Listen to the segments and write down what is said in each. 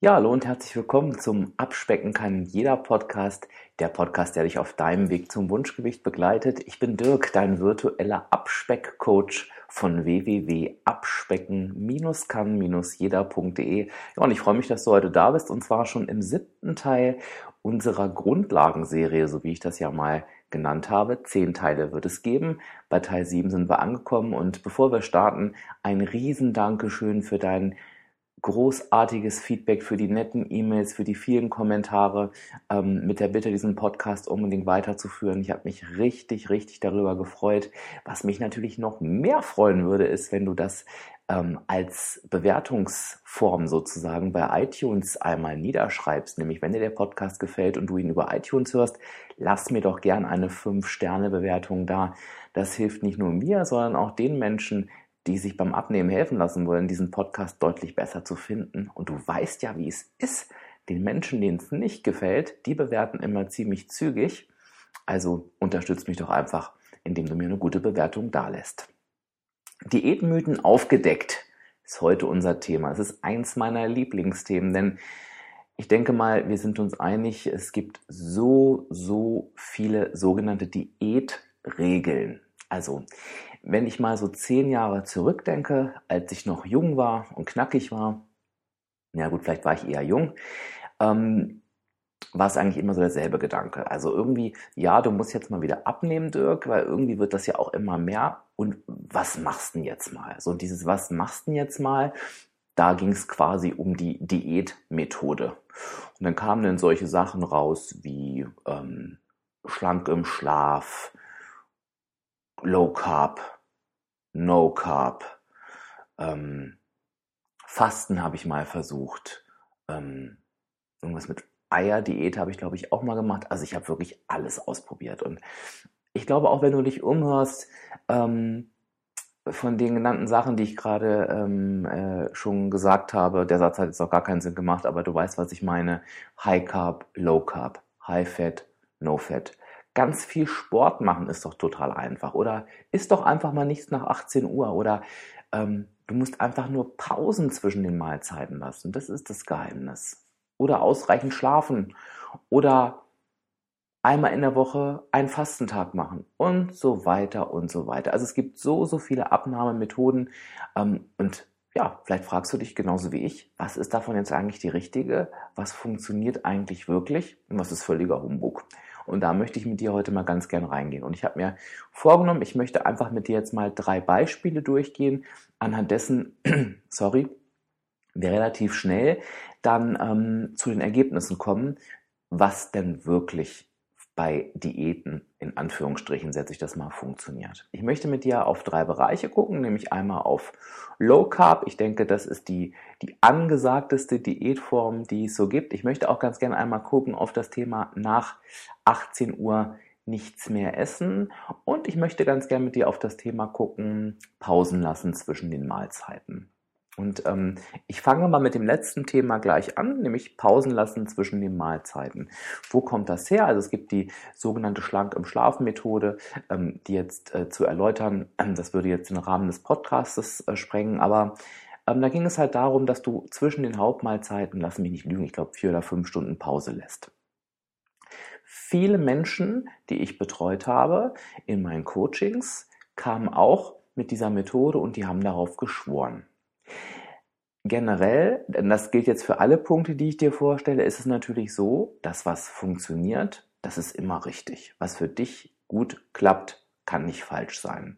Ja, hallo und herzlich willkommen zum Abspecken kann jeder Podcast, der Podcast, der dich auf deinem Weg zum Wunschgewicht begleitet. Ich bin Dirk, dein virtueller Abspeckcoach von www.abspecken-kann-jeder.de. Ja, und ich freue mich, dass du heute da bist und zwar schon im siebten Teil unserer Grundlagenserie, so wie ich das ja mal genannt habe. Zehn Teile wird es geben. Bei Teil sieben sind wir angekommen und bevor wir starten, ein riesen Dankeschön für deinen großartiges Feedback, für die netten E-Mails, für die vielen Kommentare, ähm, mit der Bitte, diesen Podcast unbedingt weiterzuführen. Ich habe mich richtig, richtig darüber gefreut. Was mich natürlich noch mehr freuen würde, ist, wenn du das ähm, als Bewertungsform sozusagen bei iTunes einmal niederschreibst. Nämlich, wenn dir der Podcast gefällt und du ihn über iTunes hörst, lass mir doch gern eine 5-Sterne-Bewertung da. Das hilft nicht nur mir, sondern auch den Menschen, die sich beim Abnehmen helfen lassen wollen, diesen Podcast deutlich besser zu finden. Und du weißt ja, wie es ist. Den Menschen, denen es nicht gefällt, die bewerten immer ziemlich zügig. Also unterstützt mich doch einfach, indem du mir eine gute Bewertung dalässt. Diätmythen aufgedeckt ist heute unser Thema. Es ist eins meiner Lieblingsthemen, denn ich denke mal, wir sind uns einig, es gibt so, so viele sogenannte Diätregeln. Also, wenn ich mal so zehn Jahre zurückdenke, als ich noch jung war und knackig war, ja gut, vielleicht war ich eher jung, ähm, war es eigentlich immer so derselbe Gedanke. Also irgendwie, ja, du musst jetzt mal wieder abnehmen, Dirk, weil irgendwie wird das ja auch immer mehr. Und was machst du denn jetzt mal? So dieses, was machst du denn jetzt mal? Da ging es quasi um die Diätmethode. Und dann kamen dann solche Sachen raus wie ähm, schlank im Schlaf, Low Carb, No Carb. Ähm, Fasten habe ich mal versucht. Ähm, irgendwas mit Eierdiät habe ich, glaube ich, auch mal gemacht. Also ich habe wirklich alles ausprobiert. Und ich glaube, auch wenn du dich umhörst, ähm, von den genannten Sachen, die ich gerade ähm, äh, schon gesagt habe, der Satz hat jetzt auch gar keinen Sinn gemacht, aber du weißt, was ich meine. High Carb, Low Carb, High Fat, No Fat ganz viel Sport machen ist doch total einfach. Oder isst doch einfach mal nichts nach 18 Uhr. Oder ähm, du musst einfach nur Pausen zwischen den Mahlzeiten lassen. Das ist das Geheimnis. Oder ausreichend schlafen. Oder einmal in der Woche einen Fastentag machen und so weiter und so weiter. Also es gibt so, so viele Abnahmemethoden ähm, und ja, vielleicht fragst du dich genauso wie ich, was ist davon jetzt eigentlich die richtige? Was funktioniert eigentlich wirklich? Und was ist völliger Humbug? Und da möchte ich mit dir heute mal ganz gern reingehen. Und ich habe mir vorgenommen, ich möchte einfach mit dir jetzt mal drei Beispiele durchgehen, anhand dessen, sorry, wir relativ schnell dann ähm, zu den Ergebnissen kommen, was denn wirklich bei Diäten, in Anführungsstrichen setze ich das mal, funktioniert. Ich möchte mit dir auf drei Bereiche gucken, nämlich einmal auf Low Carb. Ich denke, das ist die, die angesagteste Diätform, die es so gibt. Ich möchte auch ganz gerne einmal gucken auf das Thema nach 18 Uhr nichts mehr essen. Und ich möchte ganz gerne mit dir auf das Thema gucken, Pausen lassen zwischen den Mahlzeiten. Und ähm, ich fange mal mit dem letzten Thema gleich an, nämlich Pausen lassen zwischen den Mahlzeiten. Wo kommt das her? Also es gibt die sogenannte Schlank im Schlaf Methode, ähm, die jetzt äh, zu erläutern, äh, das würde jetzt den Rahmen des Podcasts äh, sprengen, aber ähm, da ging es halt darum, dass du zwischen den Hauptmahlzeiten, lass mich nicht lügen, ich glaube vier oder fünf Stunden Pause lässt. Viele Menschen, die ich betreut habe in meinen Coachings, kamen auch mit dieser Methode und die haben darauf geschworen. Generell, denn das gilt jetzt für alle Punkte, die ich dir vorstelle, ist es natürlich so, dass was funktioniert, das ist immer richtig. Was für dich gut klappt, kann nicht falsch sein.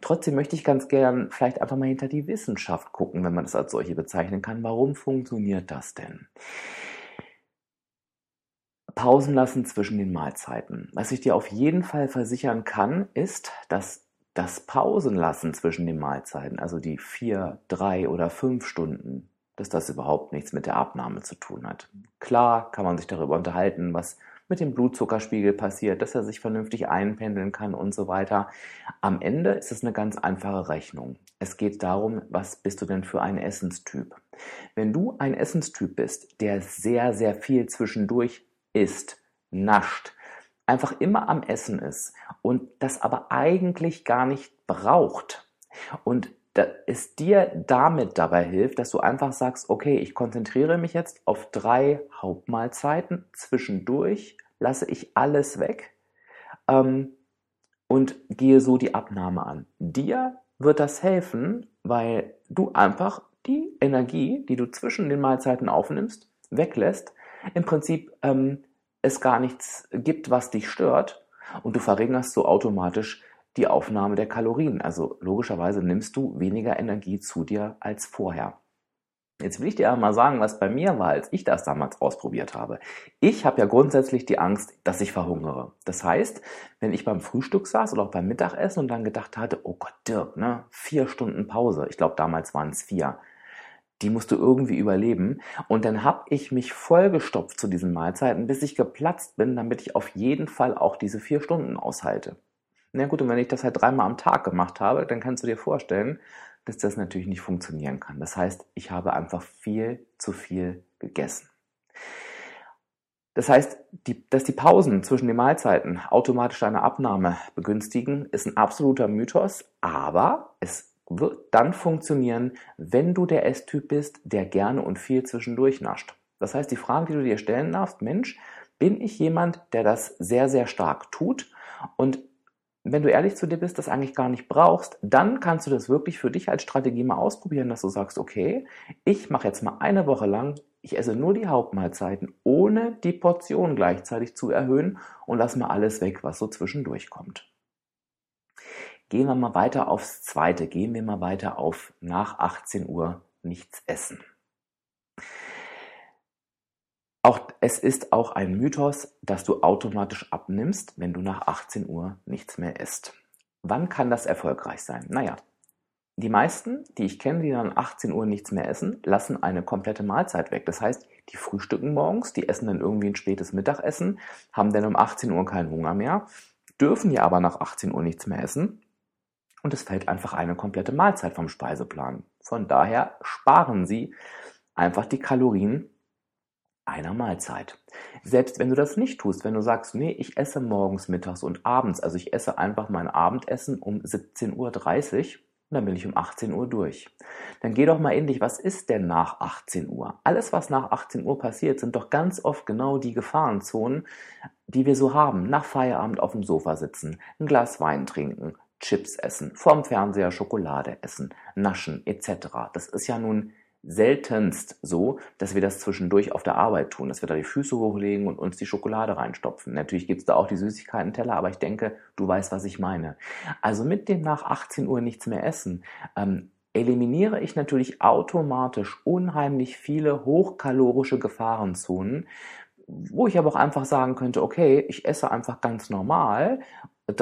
Trotzdem möchte ich ganz gern vielleicht einfach mal hinter die Wissenschaft gucken, wenn man das als solche bezeichnen kann. Warum funktioniert das denn? Pausen lassen zwischen den Mahlzeiten. Was ich dir auf jeden Fall versichern kann, ist, dass das Pausenlassen zwischen den Mahlzeiten, also die vier, drei oder fünf Stunden, dass das überhaupt nichts mit der Abnahme zu tun hat. Klar kann man sich darüber unterhalten, was mit dem Blutzuckerspiegel passiert, dass er sich vernünftig einpendeln kann und so weiter. Am Ende ist es eine ganz einfache Rechnung. Es geht darum, was bist du denn für ein Essenstyp? Wenn du ein Essenstyp bist, der sehr, sehr viel zwischendurch isst, nascht, einfach immer am Essen ist und das aber eigentlich gar nicht braucht und es dir damit dabei hilft, dass du einfach sagst, okay, ich konzentriere mich jetzt auf drei Hauptmahlzeiten, zwischendurch lasse ich alles weg ähm, und gehe so die Abnahme an. Dir wird das helfen, weil du einfach die Energie, die du zwischen den Mahlzeiten aufnimmst, weglässt, im Prinzip ähm, es gar nichts gibt, was dich stört und du verringerst so automatisch die Aufnahme der Kalorien. Also logischerweise nimmst du weniger Energie zu dir als vorher. Jetzt will ich dir mal sagen, was bei mir war, als ich das damals ausprobiert habe. Ich habe ja grundsätzlich die Angst, dass ich verhungere. Das heißt, wenn ich beim Frühstück saß oder auch beim Mittagessen und dann gedacht hatte, oh Gott, Dirk, ne, vier Stunden Pause. Ich glaube, damals waren es vier. Die musst du irgendwie überleben. Und dann habe ich mich vollgestopft zu diesen Mahlzeiten, bis ich geplatzt bin, damit ich auf jeden Fall auch diese vier Stunden aushalte. Na gut, und wenn ich das halt dreimal am Tag gemacht habe, dann kannst du dir vorstellen, dass das natürlich nicht funktionieren kann. Das heißt, ich habe einfach viel zu viel gegessen. Das heißt, die, dass die Pausen zwischen den Mahlzeiten automatisch eine Abnahme begünstigen, ist ein absoluter Mythos, aber es wird dann funktionieren, wenn du der Esstyp bist, der gerne und viel zwischendurch nascht. Das heißt, die Frage, die du dir stellen darfst, Mensch, bin ich jemand, der das sehr, sehr stark tut und wenn du ehrlich zu dir bist, das eigentlich gar nicht brauchst, dann kannst du das wirklich für dich als Strategie mal ausprobieren, dass du sagst, okay, ich mache jetzt mal eine Woche lang, ich esse nur die Hauptmahlzeiten, ohne die Portion gleichzeitig zu erhöhen und lass mal alles weg, was so zwischendurch kommt. Gehen wir mal weiter aufs zweite, gehen wir mal weiter auf nach 18 Uhr nichts essen. Auch, es ist auch ein Mythos, dass du automatisch abnimmst, wenn du nach 18 Uhr nichts mehr isst. Wann kann das erfolgreich sein? Naja, die meisten, die ich kenne, die dann 18 Uhr nichts mehr essen, lassen eine komplette Mahlzeit weg. Das heißt, die frühstücken morgens, die essen dann irgendwie ein spätes Mittagessen, haben dann um 18 Uhr keinen Hunger mehr, dürfen ja aber nach 18 Uhr nichts mehr essen und es fällt einfach eine komplette Mahlzeit vom Speiseplan. Von daher sparen sie einfach die Kalorien einer Mahlzeit. Selbst wenn du das nicht tust, wenn du sagst, nee, ich esse morgens, mittags und abends, also ich esse einfach mein Abendessen um 17.30 Uhr und dann bin ich um 18 Uhr durch. Dann geh doch mal in dich, was ist denn nach 18 Uhr? Alles, was nach 18 Uhr passiert, sind doch ganz oft genau die Gefahrenzonen, die wir so haben. Nach Feierabend auf dem Sofa sitzen, ein Glas Wein trinken, Chips essen, vorm Fernseher Schokolade essen, naschen etc. Das ist ja nun seltenst so, dass wir das zwischendurch auf der Arbeit tun, dass wir da die Füße hochlegen und uns die Schokolade reinstopfen. Natürlich gibt's da auch die Süßigkeiten-Teller, aber ich denke, du weißt, was ich meine. Also mit dem nach 18 Uhr nichts mehr essen, ähm, eliminiere ich natürlich automatisch unheimlich viele hochkalorische Gefahrenzonen, wo ich aber auch einfach sagen könnte, okay, ich esse einfach ganz normal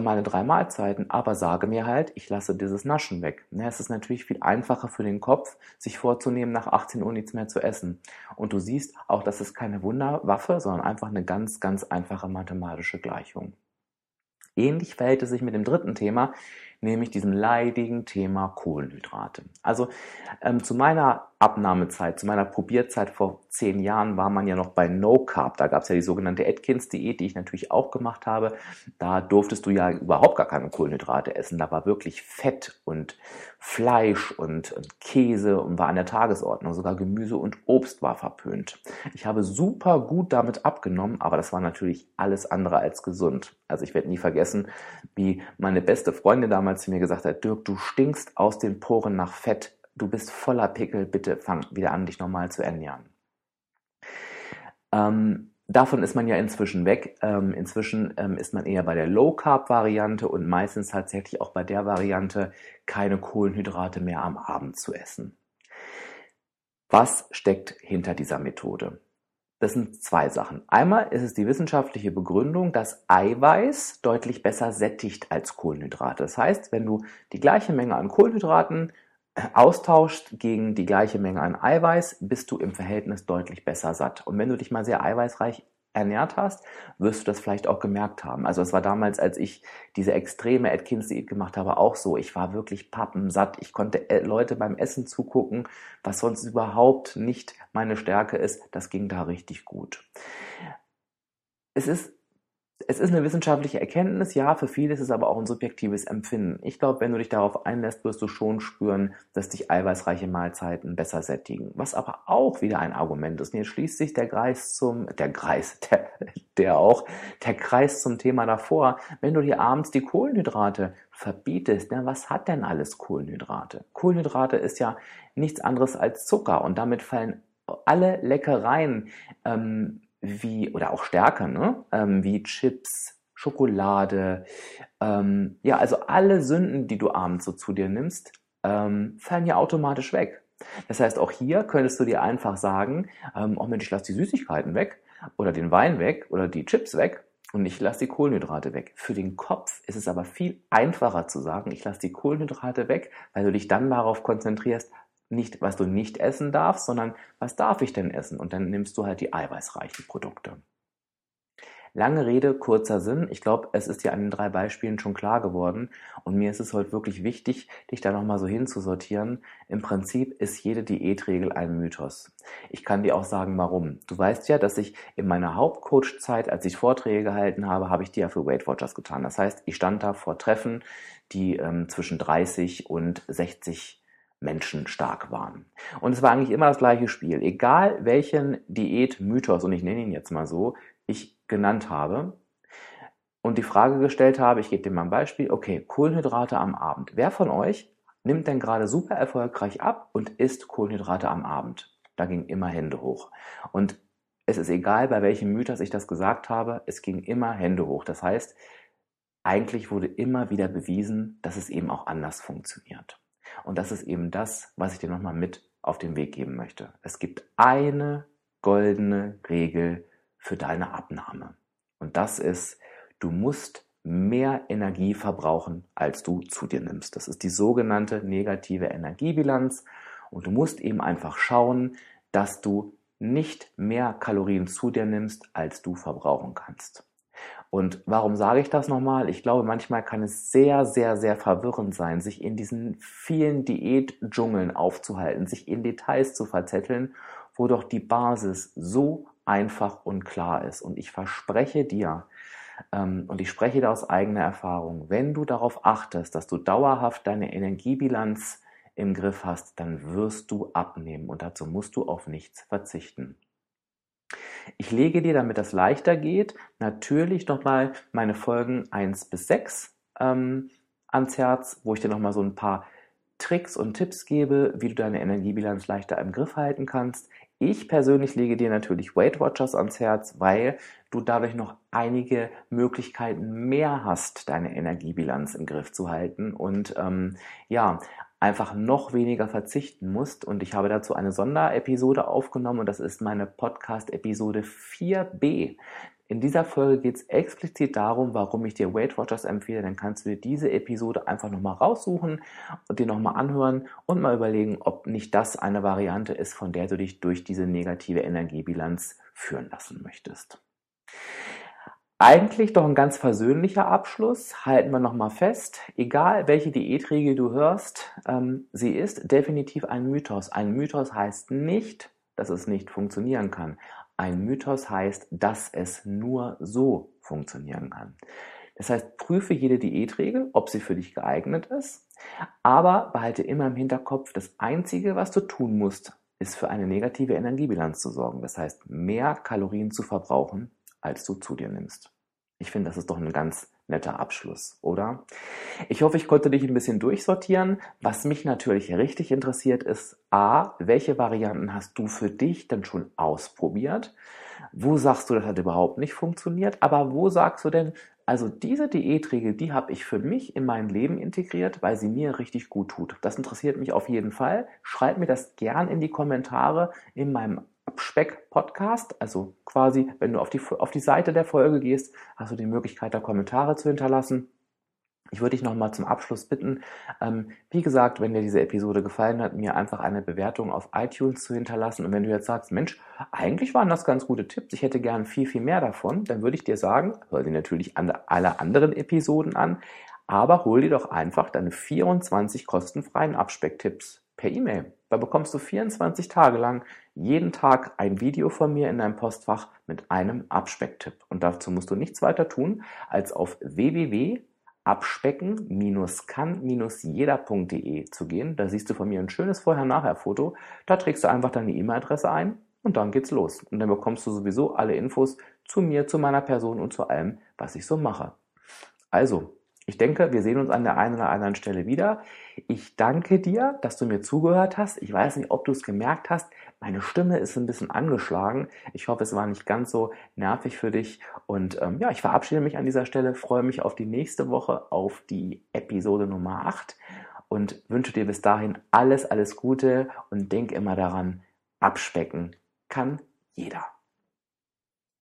meine drei Mahlzeiten, aber sage mir halt, ich lasse dieses Naschen weg. Es ist natürlich viel einfacher für den Kopf, sich vorzunehmen, nach 18 Uhr nichts mehr zu essen. Und du siehst auch, das ist keine Wunderwaffe, sondern einfach eine ganz, ganz einfache mathematische Gleichung. Ähnlich verhält es sich mit dem dritten Thema, nämlich diesem leidigen Thema Kohlenhydrate. Also ähm, zu meiner Abnahmezeit, zu meiner Probierzeit vor zehn Jahren war man ja noch bei No Carb. Da gab es ja die sogenannte Atkins-Diät, die ich natürlich auch gemacht habe. Da durftest du ja überhaupt gar keine Kohlenhydrate essen. Da war wirklich Fett und Fleisch und Käse und war an der Tagesordnung. Sogar Gemüse und Obst war verpönt. Ich habe super gut damit abgenommen, aber das war natürlich alles andere als gesund. Also ich werde nie vergessen, wie meine beste Freundin damals zu mir gesagt hat, Dirk, du stinkst aus den Poren nach Fett du bist voller Pickel, bitte fang wieder an, dich normal zu ernähren. Ähm, davon ist man ja inzwischen weg. Ähm, inzwischen ähm, ist man eher bei der Low-Carb-Variante und meistens tatsächlich auch bei der Variante, keine Kohlenhydrate mehr am Abend zu essen. Was steckt hinter dieser Methode? Das sind zwei Sachen. Einmal ist es die wissenschaftliche Begründung, dass Eiweiß deutlich besser sättigt als Kohlenhydrate. Das heißt, wenn du die gleiche Menge an Kohlenhydraten austauscht gegen die gleiche Menge an Eiweiß, bist du im Verhältnis deutlich besser satt. Und wenn du dich mal sehr eiweißreich ernährt hast, wirst du das vielleicht auch gemerkt haben. Also es war damals, als ich diese extreme Atkins-Diät gemacht habe, auch so. Ich war wirklich pappensatt. Ich konnte äh, Leute beim Essen zugucken, was sonst überhaupt nicht meine Stärke ist. Das ging da richtig gut. Es ist es ist eine wissenschaftliche Erkenntnis, ja, für viele ist es aber auch ein subjektives Empfinden. Ich glaube, wenn du dich darauf einlässt, wirst du schon spüren, dass dich eiweißreiche Mahlzeiten besser sättigen. Was aber auch wieder ein Argument ist. Und jetzt schließt sich der Kreis zum, der Kreis, der, der auch, der Kreis zum Thema davor. Wenn du dir abends die Kohlenhydrate verbietest, na, was hat denn alles Kohlenhydrate? Kohlenhydrate ist ja nichts anderes als Zucker und damit fallen alle Leckereien, ähm, wie, oder auch Stärke, ne? Ähm, wie Chips, Schokolade, ähm, ja, also alle Sünden, die du abends so zu dir nimmst, ähm, fallen ja automatisch weg. Das heißt, auch hier könntest du dir einfach sagen, ähm, oh Mensch, ich lasse die Süßigkeiten weg oder den Wein weg oder die Chips weg und ich lasse die Kohlenhydrate weg. Für den Kopf ist es aber viel einfacher zu sagen, ich lasse die Kohlenhydrate weg, weil du dich dann darauf konzentrierst, nicht, was du nicht essen darfst, sondern was darf ich denn essen? Und dann nimmst du halt die eiweißreichen Produkte. Lange Rede, kurzer Sinn. Ich glaube, es ist dir an den drei Beispielen schon klar geworden. Und mir ist es heute wirklich wichtig, dich da nochmal so hinzusortieren. Im Prinzip ist jede Diätregel ein Mythos. Ich kann dir auch sagen, warum. Du weißt ja, dass ich in meiner Hauptcoach-Zeit, als ich Vorträge gehalten habe, habe ich die ja für Weight Watchers getan. Das heißt, ich stand da vor Treffen, die ähm, zwischen 30 und 60 Menschen stark waren. Und es war eigentlich immer das gleiche Spiel. Egal welchen Diätmythos, und ich nenne ihn jetzt mal so, ich genannt habe und die Frage gestellt habe, ich gebe dir mal ein Beispiel, okay, Kohlenhydrate am Abend. Wer von euch nimmt denn gerade super erfolgreich ab und isst Kohlenhydrate am Abend? Da ging immer Hände hoch. Und es ist egal, bei welchem Mythos ich das gesagt habe, es ging immer Hände hoch. Das heißt, eigentlich wurde immer wieder bewiesen, dass es eben auch anders funktioniert. Und das ist eben das, was ich dir nochmal mit auf den Weg geben möchte. Es gibt eine goldene Regel für deine Abnahme. Und das ist, du musst mehr Energie verbrauchen, als du zu dir nimmst. Das ist die sogenannte negative Energiebilanz. Und du musst eben einfach schauen, dass du nicht mehr Kalorien zu dir nimmst, als du verbrauchen kannst. Und warum sage ich das nochmal? Ich glaube, manchmal kann es sehr, sehr, sehr verwirrend sein, sich in diesen vielen Diätdschungeln aufzuhalten, sich in Details zu verzetteln, wo doch die Basis so einfach und klar ist. Und ich verspreche dir, ähm, und ich spreche da aus eigener Erfahrung, wenn du darauf achtest, dass du dauerhaft deine Energiebilanz im Griff hast, dann wirst du abnehmen und dazu musst du auf nichts verzichten. Ich lege dir, damit das leichter geht, natürlich nochmal meine Folgen 1 bis 6 ähm, ans Herz, wo ich dir nochmal so ein paar Tricks und Tipps gebe, wie du deine Energiebilanz leichter im Griff halten kannst. Ich persönlich lege dir natürlich Weight Watchers ans Herz, weil du dadurch noch einige Möglichkeiten mehr hast, deine Energiebilanz im Griff zu halten. Und ähm, ja, einfach noch weniger verzichten musst. Und ich habe dazu eine Sonderepisode aufgenommen und das ist meine Podcast-Episode 4b. In dieser Folge geht es explizit darum, warum ich dir Weight Watchers empfehle. Dann kannst du dir diese Episode einfach nochmal raussuchen und dir nochmal anhören und mal überlegen, ob nicht das eine Variante ist, von der du dich durch diese negative Energiebilanz führen lassen möchtest. Eigentlich doch ein ganz versöhnlicher Abschluss. Halten wir nochmal fest, egal welche Diätregel du hörst, ähm, sie ist definitiv ein Mythos. Ein Mythos heißt nicht, dass es nicht funktionieren kann. Ein Mythos heißt, dass es nur so funktionieren kann. Das heißt, prüfe jede Diätregel, ob sie für dich geeignet ist, aber behalte immer im Hinterkopf, das Einzige, was du tun musst, ist für eine negative Energiebilanz zu sorgen. Das heißt, mehr Kalorien zu verbrauchen, als du zu dir nimmst. Ich finde, das ist doch ein ganz netter Abschluss, oder? Ich hoffe, ich konnte dich ein bisschen durchsortieren. Was mich natürlich richtig interessiert ist, a, welche Varianten hast du für dich denn schon ausprobiert? Wo sagst du, das hat überhaupt nicht funktioniert? Aber wo sagst du denn, also diese Diätregel, die habe ich für mich in mein Leben integriert, weil sie mir richtig gut tut. Das interessiert mich auf jeden Fall. Schreib mir das gern in die Kommentare in meinem Abspeck-Podcast. Also quasi, wenn du auf die, auf die Seite der Folge gehst, hast du die Möglichkeit, da Kommentare zu hinterlassen. Ich würde dich nochmal zum Abschluss bitten, ähm, wie gesagt, wenn dir diese Episode gefallen hat, mir einfach eine Bewertung auf iTunes zu hinterlassen. Und wenn du jetzt sagst, Mensch, eigentlich waren das ganz gute Tipps, ich hätte gern viel, viel mehr davon, dann würde ich dir sagen, hör dir natürlich alle anderen Episoden an, aber hol dir doch einfach deine 24 kostenfreien Abspecktipps per E-Mail. Da bekommst du 24 Tage lang jeden Tag ein Video von mir in deinem Postfach mit einem Abspecktipp. Und dazu musst du nichts weiter tun, als auf www.abspecken-kann-jeder.de zu gehen. Da siehst du von mir ein schönes Vorher-Nachher-Foto. Da trägst du einfach deine E-Mail-Adresse ein und dann geht's los. Und dann bekommst du sowieso alle Infos zu mir, zu meiner Person und zu allem, was ich so mache. Also, ich denke, wir sehen uns an der einen oder anderen Stelle wieder. Ich danke dir, dass du mir zugehört hast. Ich weiß nicht, ob du es gemerkt hast. Meine Stimme ist ein bisschen angeschlagen. Ich hoffe, es war nicht ganz so nervig für dich. Und ähm, ja, ich verabschiede mich an dieser Stelle, freue mich auf die nächste Woche, auf die Episode Nummer 8 und wünsche dir bis dahin alles, alles Gute und denk immer daran, abspecken kann jeder.